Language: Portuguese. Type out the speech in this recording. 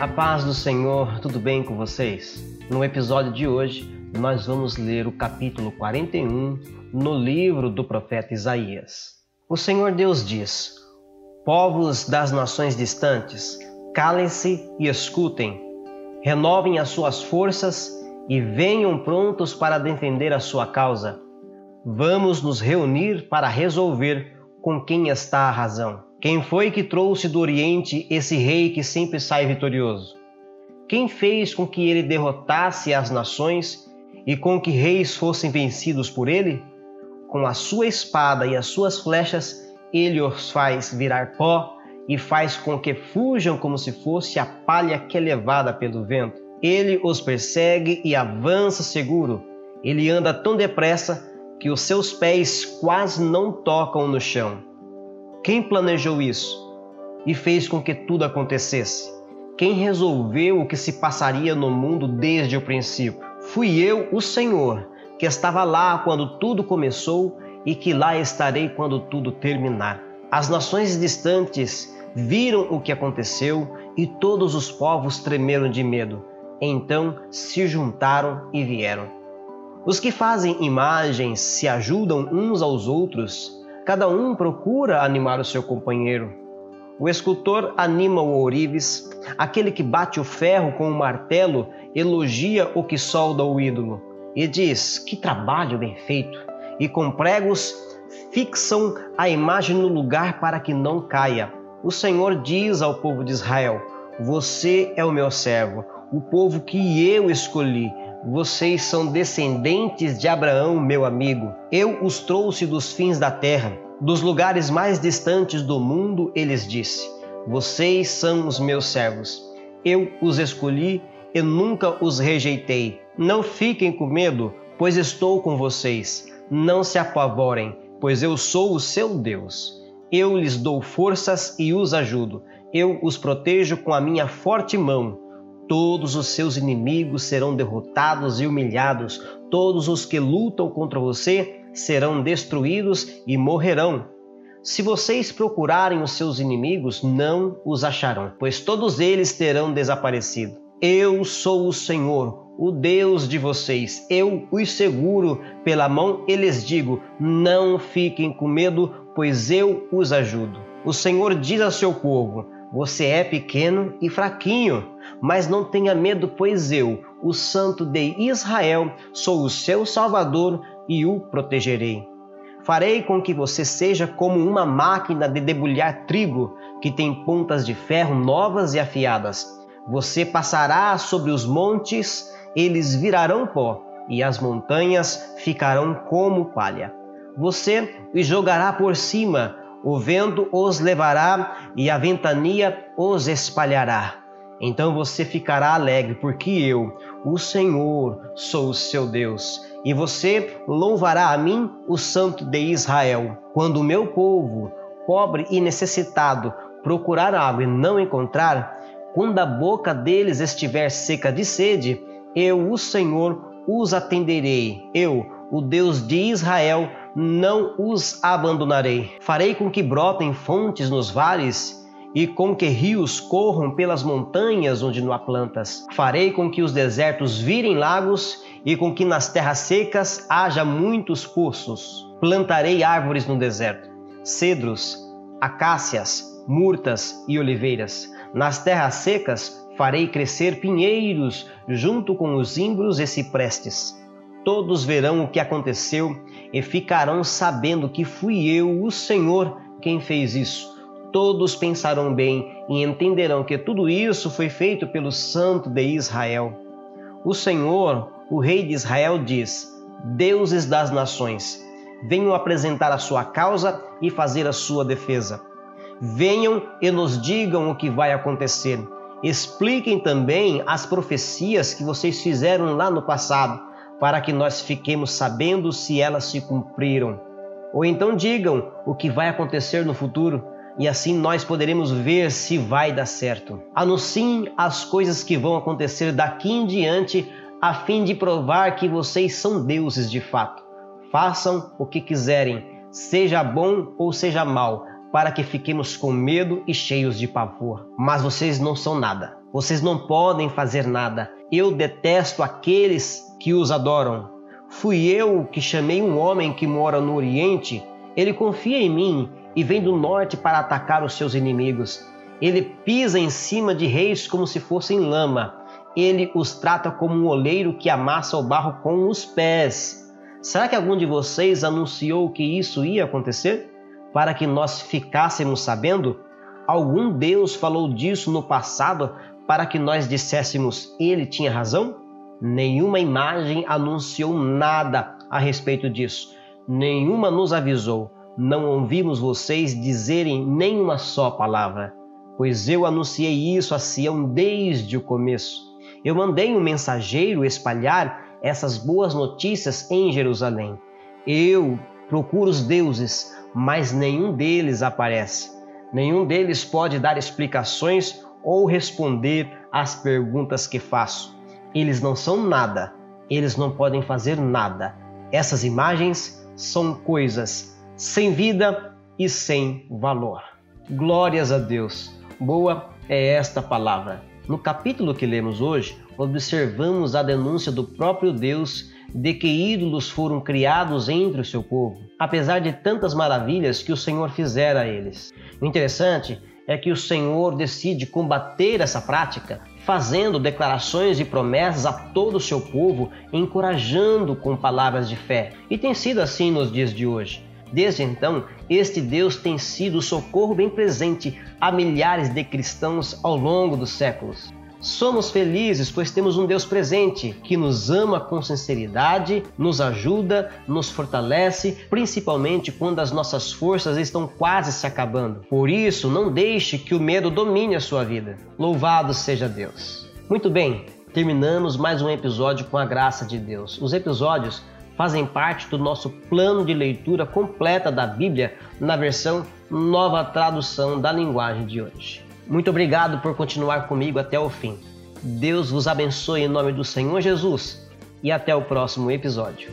A paz do Senhor, tudo bem com vocês? No episódio de hoje, nós vamos ler o capítulo 41 no livro do profeta Isaías. O Senhor Deus diz: Povos das nações distantes, calem-se e escutem, renovem as suas forças e venham prontos para defender a sua causa. Vamos nos reunir para resolver com quem está a razão. Quem foi que trouxe do Oriente esse rei que sempre sai vitorioso? Quem fez com que ele derrotasse as nações e com que reis fossem vencidos por ele? Com a sua espada e as suas flechas, ele os faz virar pó e faz com que fujam como se fosse a palha que é levada pelo vento. Ele os persegue e avança seguro. Ele anda tão depressa que os seus pés quase não tocam no chão. Quem planejou isso e fez com que tudo acontecesse? Quem resolveu o que se passaria no mundo desde o princípio? Fui eu, o Senhor, que estava lá quando tudo começou e que lá estarei quando tudo terminar. As nações distantes viram o que aconteceu e todos os povos tremeram de medo. Então se juntaram e vieram. Os que fazem imagens se ajudam uns aos outros Cada um procura animar o seu companheiro. O escultor anima o ourives, aquele que bate o ferro com o martelo elogia o que solda o ídolo e diz: Que trabalho bem feito! E com pregos fixam a imagem no lugar para que não caia. O Senhor diz ao povo de Israel: Você é o meu servo, o povo que eu escolhi. Vocês são descendentes de Abraão, meu amigo. Eu os trouxe dos fins da terra, dos lugares mais distantes do mundo, eles disse: Vocês são os meus servos. Eu os escolhi e nunca os rejeitei. Não fiquem com medo, pois estou com vocês. Não se apavorem, pois eu sou o seu Deus. Eu lhes dou forças e os ajudo. Eu os protejo com a minha forte mão todos os seus inimigos serão derrotados e humilhados, todos os que lutam contra você serão destruídos e morrerão. Se vocês procurarem os seus inimigos, não os acharão, pois todos eles terão desaparecido. Eu sou o Senhor, o Deus de vocês. Eu os seguro pela mão e lhes digo: não fiquem com medo, pois eu os ajudo. O Senhor diz ao seu povo: você é pequeno e fraquinho, mas não tenha medo, pois eu, o Santo de Israel, sou o seu Salvador e o protegerei. Farei com que você seja como uma máquina de debulhar trigo que tem pontas de ferro novas e afiadas. Você passará sobre os montes, eles virarão pó, e as montanhas ficarão como palha. Você os jogará por cima o vento os levará e a ventania os espalhará. Então você ficará alegre, porque eu, o Senhor, sou o seu Deus, e você louvará a mim, o Santo de Israel. Quando o meu povo, pobre e necessitado, procurar água e não encontrar, quando a boca deles estiver seca de sede, eu, o Senhor, os atenderei. Eu, o Deus de Israel, não os abandonarei. Farei com que brotem fontes nos vales e com que rios corram pelas montanhas onde não há plantas. Farei com que os desertos virem lagos e com que nas terras secas haja muitos poços. Plantarei árvores no deserto, cedros, acácias, murtas e oliveiras. Nas terras secas farei crescer pinheiros junto com os imbros e ciprestes. Todos verão o que aconteceu e ficarão sabendo que fui eu, o Senhor, quem fez isso. Todos pensarão bem e entenderão que tudo isso foi feito pelo Santo de Israel. O Senhor, o Rei de Israel, diz: Deuses das nações, venham apresentar a sua causa e fazer a sua defesa. Venham e nos digam o que vai acontecer. Expliquem também as profecias que vocês fizeram lá no passado para que nós fiquemos sabendo se elas se cumpriram. Ou então digam o que vai acontecer no futuro e assim nós poderemos ver se vai dar certo. Anunciem as coisas que vão acontecer daqui em diante a fim de provar que vocês são deuses de fato. Façam o que quiserem, seja bom ou seja mal, para que fiquemos com medo e cheios de pavor. Mas vocês não são nada Vocês não podem fazer nada. Eu detesto aqueles que os adoram. Fui eu que chamei um homem que mora no Oriente. Ele confia em mim e vem do norte para atacar os seus inimigos. Ele pisa em cima de reis como se fossem lama. Ele os trata como um oleiro que amassa o barro com os pés. Será que algum de vocês anunciou que isso ia acontecer? Para que nós ficássemos sabendo? Algum Deus falou disso no passado para que nós disséssemos ele tinha razão? Nenhuma imagem anunciou nada a respeito disso. Nenhuma nos avisou. Não ouvimos vocês dizerem nenhuma só palavra. Pois eu anunciei isso a Sião desde o começo. Eu mandei um mensageiro espalhar essas boas notícias em Jerusalém. Eu procuro os deuses, mas nenhum deles aparece. Nenhum deles pode dar explicações ou responder às perguntas que faço. Eles não são nada, eles não podem fazer nada. Essas imagens são coisas sem vida e sem valor. Glórias a Deus. Boa é esta palavra. No capítulo que lemos hoje, observamos a denúncia do próprio Deus de que ídolos foram criados entre o seu povo, apesar de tantas maravilhas que o Senhor fizera a eles. O interessante é que o Senhor decide combater essa prática, fazendo declarações e promessas a todo o seu povo, encorajando com palavras de fé. E tem sido assim nos dias de hoje. Desde então, este Deus tem sido o socorro bem presente a milhares de cristãos ao longo dos séculos. Somos felizes, pois temos um Deus presente que nos ama com sinceridade, nos ajuda, nos fortalece, principalmente quando as nossas forças estão quase se acabando. Por isso, não deixe que o medo domine a sua vida. Louvado seja Deus. Muito bem, terminamos mais um episódio com a graça de Deus. Os episódios fazem parte do nosso plano de leitura completa da Bíblia na versão nova tradução da linguagem de hoje. Muito obrigado por continuar comigo até o fim. Deus vos abençoe em nome do Senhor Jesus e até o próximo episódio.